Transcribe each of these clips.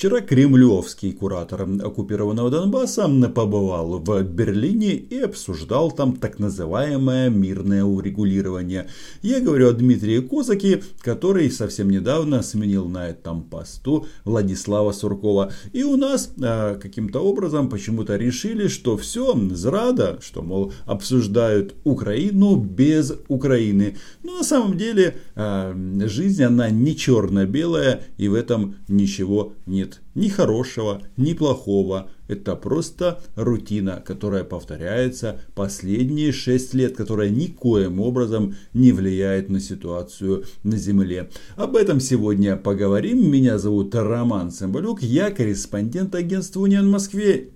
Вчера кремлевский куратор оккупированного Донбасса побывал в Берлине и обсуждал там так называемое мирное урегулирование. Я говорю о Дмитрии Козаке, который совсем недавно сменил на этом посту Владислава Суркова. И у нас э, каким-то образом почему-то решили, что все, зрада, что, мол, обсуждают Украину без Украины. Но на самом деле э, жизнь, она не черно-белая, и в этом ничего нет ни хорошего, ни плохого. Это просто рутина, которая повторяется последние 6 лет, которая никоим образом не влияет на ситуацию на Земле. Об этом сегодня поговорим. Меня зовут Роман Цымбалюк, я корреспондент агентства Униан в Москве.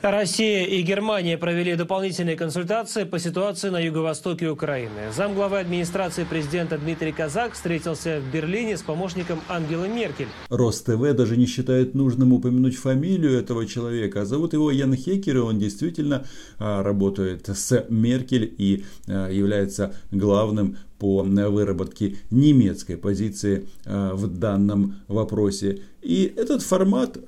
Россия и Германия провели дополнительные консультации по ситуации на юго-востоке Украины. Замглавы администрации президента Дмитрий Казак встретился в Берлине с помощником Ангелы Меркель. РосТВ даже не считает нужным упомянуть фамилию этого человека. Зовут его Ян Хекер, и он действительно а, работает с Меркель и а, является главным по выработке немецкой позиции а, в данном вопросе. И этот формат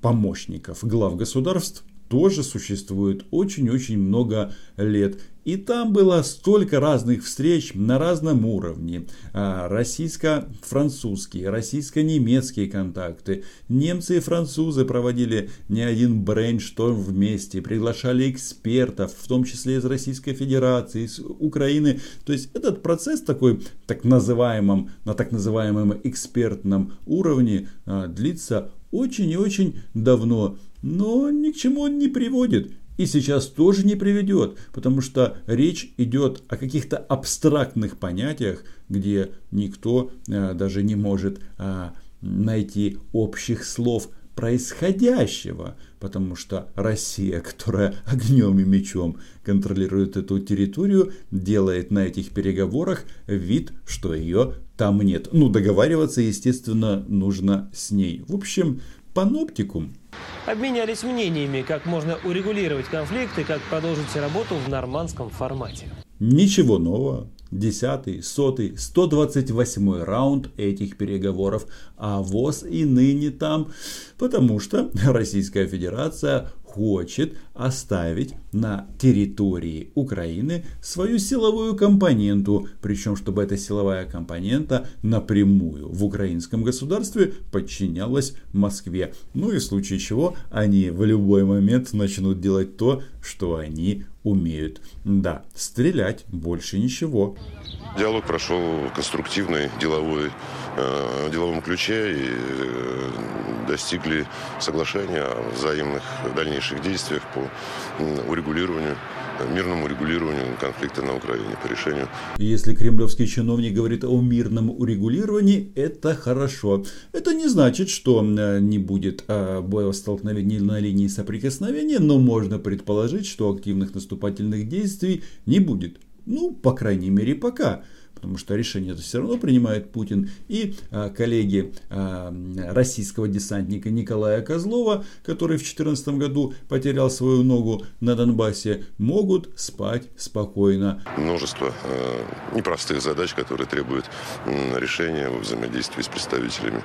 помощников глав государств тоже существует очень-очень много лет. И там было столько разных встреч на разном уровне. А, российско-французские, российско-немецкие контакты. Немцы и французы проводили не один брейншторм вместе, приглашали экспертов, в том числе из Российской Федерации, из Украины. То есть этот процесс такой, так называемом, на так называемом экспертном уровне а, длится очень и очень давно, но ни к чему он не приводит. И сейчас тоже не приведет, потому что речь идет о каких-то абстрактных понятиях, где никто а, даже не может а, найти общих слов происходящего, потому что Россия, которая огнем и мечом контролирует эту территорию, делает на этих переговорах вид, что ее там нет. Ну, договариваться, естественно, нужно с ней. В общем, паноптикум. Обменялись мнениями, как можно урегулировать конфликт и как продолжить работу в нормандском формате. Ничего нового. Десятый, сотый, 128 раунд этих переговоров, а ВОЗ и ныне там, потому что Российская Федерация хочет оставить на территории Украины свою силовую компоненту, причем чтобы эта силовая компонента напрямую в украинском государстве подчинялась Москве. Ну и в случае чего они в любой момент начнут делать то, что они умеют. Да, стрелять больше ничего. Диалог прошел конструктивный, деловой, э, деловом ключе и э, достигли соглашения о взаимных дальнейших действиях по урегулированию мирному урегулированию конфликта на Украине, по решению. Если кремлевский чиновник говорит о мирном урегулировании, это хорошо. Это не значит, что не будет а, боестолкновений на линии соприкосновения, но можно предположить, что активных наступательных действий не будет. Ну, по крайней мере, пока потому что решение это все равно принимает Путин. И а, коллеги а, российского десантника Николая Козлова, который в 2014 году потерял свою ногу на Донбассе, могут спать спокойно. Множество э, непростых задач, которые требуют решения в взаимодействии с представителями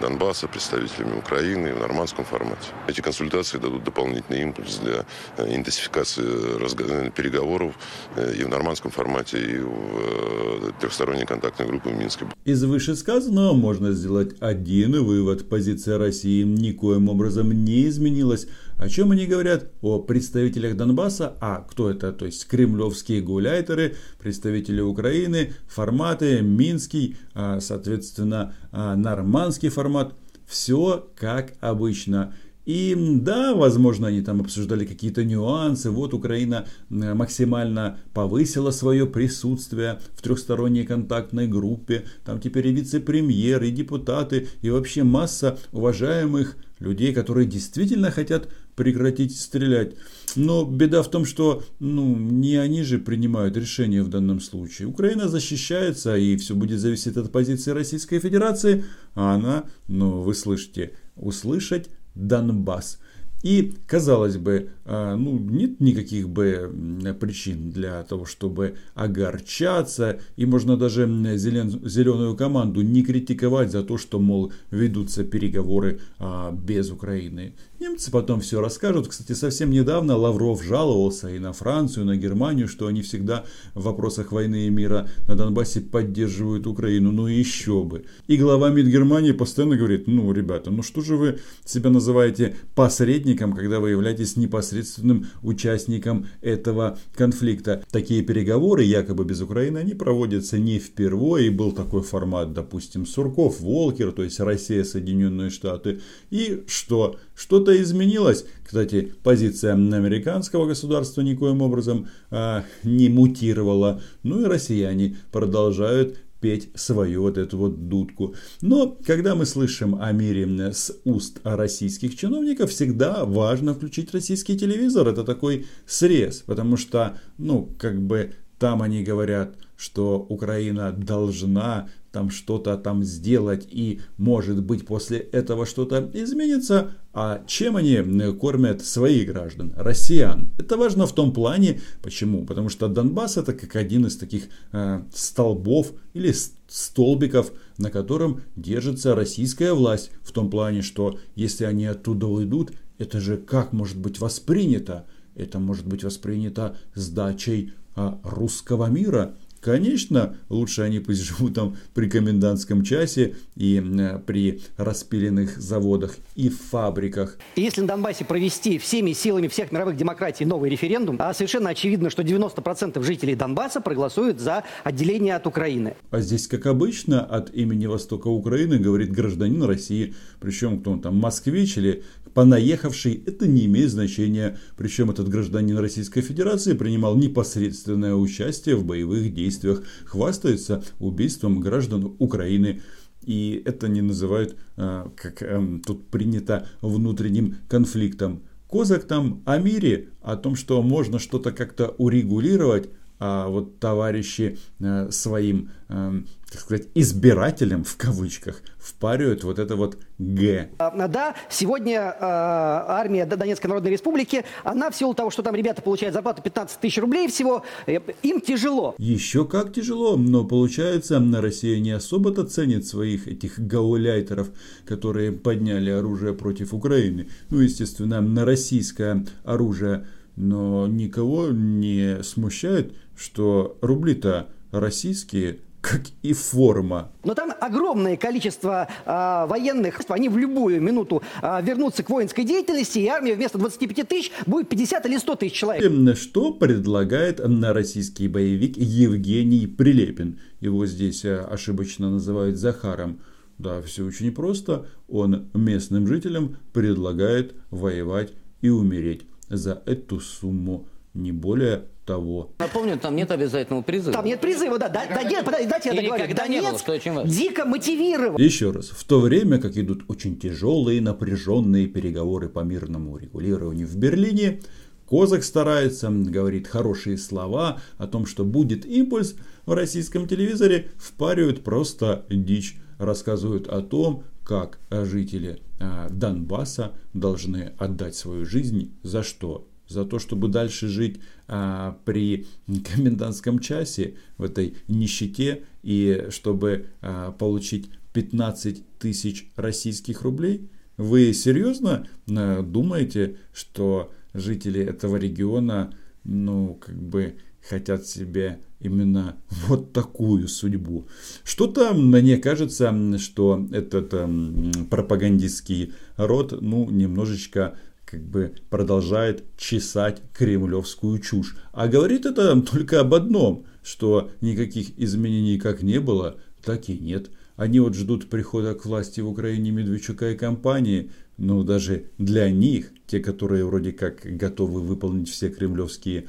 Донбасса, представителями Украины в нормандском формате. Эти консультации дадут дополнительный импульс для интенсификации переговоров э, и в нормандском формате, и в трехсторонней контактной группы в Минске. Из вышесказанного можно сделать один вывод. Позиция России никоим образом не изменилась. О чем они говорят? О представителях Донбасса. А кто это? То есть кремлевские гуляйтеры, представители Украины, форматы, Минский, а, соответственно, а, нормандский формат. Все как обычно. И да, возможно, они там обсуждали какие-то нюансы. Вот Украина э, максимально повысила свое присутствие в трехсторонней контактной группе. Там теперь и вице-премьер, и депутаты, и вообще масса уважаемых людей, которые действительно хотят прекратить стрелять. Но беда в том, что ну, не они же принимают решение в данном случае. Украина защищается, и все будет зависеть от позиции Российской Федерации. А она, ну вы слышите, услышать Донбасс. И, казалось бы, а, ну, нет никаких бы причин для того, чтобы огорчаться. И можно даже зелен, зеленую команду не критиковать за то, что, мол, ведутся переговоры а, без Украины. Немцы потом все расскажут. Кстати, совсем недавно Лавров жаловался и на Францию, и на Германию, что они всегда в вопросах войны и мира на Донбассе поддерживают Украину. Ну и еще бы. И глава МИД Германии постоянно говорит, ну, ребята, ну что же вы себя называете посредником, когда вы являетесь непосредственным участником этого конфликта? Такие переговоры, якобы без Украины, они проводятся не впервые. Был такой формат, допустим, Сурков, Волкер, то есть Россия, Соединенные Штаты. И что? Что-то изменилось. Кстати, позиция американского государства никоим образом а, не мутировала. Ну и россияне продолжают петь свою вот эту вот дудку. Но когда мы слышим о мире с уст российских чиновников, всегда важно включить российский телевизор. Это такой срез, потому что, ну, как бы там они говорят, что Украина должна там что-то там сделать и может быть после этого что-то изменится. А чем они кормят своих граждан, россиян? Это важно в том плане, почему? Потому что Донбасс это как один из таких э, столбов или столбиков, на котором держится российская власть. В том плане, что если они оттуда уйдут, это же как может быть воспринято? Это может быть воспринято сдачей э, русского мира. Конечно, лучше они пусть живут там при комендантском часе и э, при распиленных заводах и фабриках. Если на Донбассе провести всеми силами всех мировых демократий новый референдум, а совершенно очевидно, что 90% жителей Донбасса проголосуют за отделение от Украины. А здесь, как обычно, от имени Востока Украины говорит гражданин России, причем кто он там, москвич или понаехавший, это не имеет значения. Причем этот гражданин Российской Федерации принимал непосредственное участие в боевых действиях, хвастается убийством граждан Украины. И это не называют, а, как эм, тут принято, внутренним конфликтом. Козак там о мире, о том, что можно что-то как-то урегулировать, вот товарищи э, своим, э, так сказать, избирателям в кавычках впаривают вот это вот Г. А, да, сегодня э, армия Донецкой Народной Республики, она в силу того, что там ребята получают зарплату 15 тысяч рублей всего, э, им тяжело. Еще как тяжело, но получается, на Россия не особо-то ценит своих этих гауляйтеров, которые подняли оружие против Украины. Ну, естественно, на российское оружие но никого не смущает, что рубли-то российские, как и форма. Но там огромное количество э, военных, они в любую минуту э, вернутся к воинской деятельности, и армия вместо 25 тысяч будет 50 или 100 тысяч человек. Что предлагает на российский боевик Евгений Прилепин? Его здесь э, ошибочно называют Захаром. Да, все очень просто. Он местным жителям предлагает воевать и умереть за эту сумму, не более того. Напомню, там нет обязательного призыва. Там нет призыва, да. Да, да нет, подожди, дайте я договорю. Никогда не было, что очень важно. дико мотивирован. Еще раз. В то время, как идут очень тяжелые, напряженные переговоры по мирному регулированию в Берлине, Козак старается, говорит хорошие слова о том, что будет импульс, в российском телевизоре впаривают просто дичь. Рассказывают о том, как жители а, Донбасса должны отдать свою жизнь за что? За то, чтобы дальше жить а, при комендантском часе в этой нищете и чтобы а, получить 15 тысяч российских рублей? Вы серьезно думаете, что жители этого региона, ну, как бы хотят себе именно вот такую судьбу. Что-то мне кажется, что этот эм, пропагандистский род, ну, немножечко как бы продолжает чесать кремлевскую чушь. А говорит это только об одном, что никаких изменений как не было, так и нет. Они вот ждут прихода к власти в Украине Медведчука и компании, но даже для них, те, которые вроде как готовы выполнить все кремлевские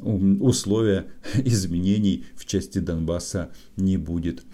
условия изменений в части Донбасса не будет.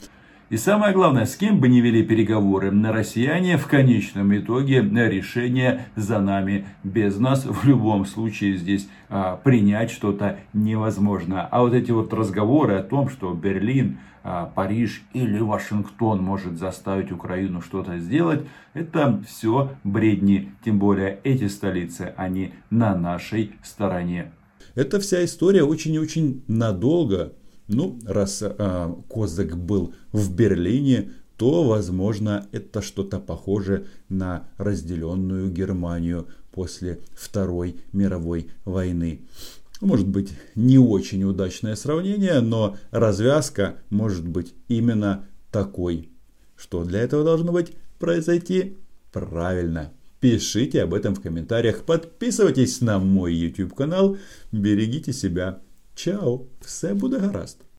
И самое главное, с кем бы ни вели переговоры, на россияне в конечном итоге решение за нами. Без нас в любом случае здесь а, принять что-то невозможно. А вот эти вот разговоры о том, что Берлин, а, Париж или Вашингтон может заставить Украину что-то сделать, это все бредни. Тем более эти столицы, они на нашей стороне. Эта вся история очень и очень надолго. Ну, раз э, Козак был в Берлине, то, возможно, это что-то похоже на разделенную Германию после Второй мировой войны. Может быть, не очень удачное сравнение, но развязка может быть именно такой. Что для этого должно быть произойти? Правильно. Пишите об этом в комментариях, подписывайтесь на мой YouTube канал, берегите себя. Чао, все буде гаразд.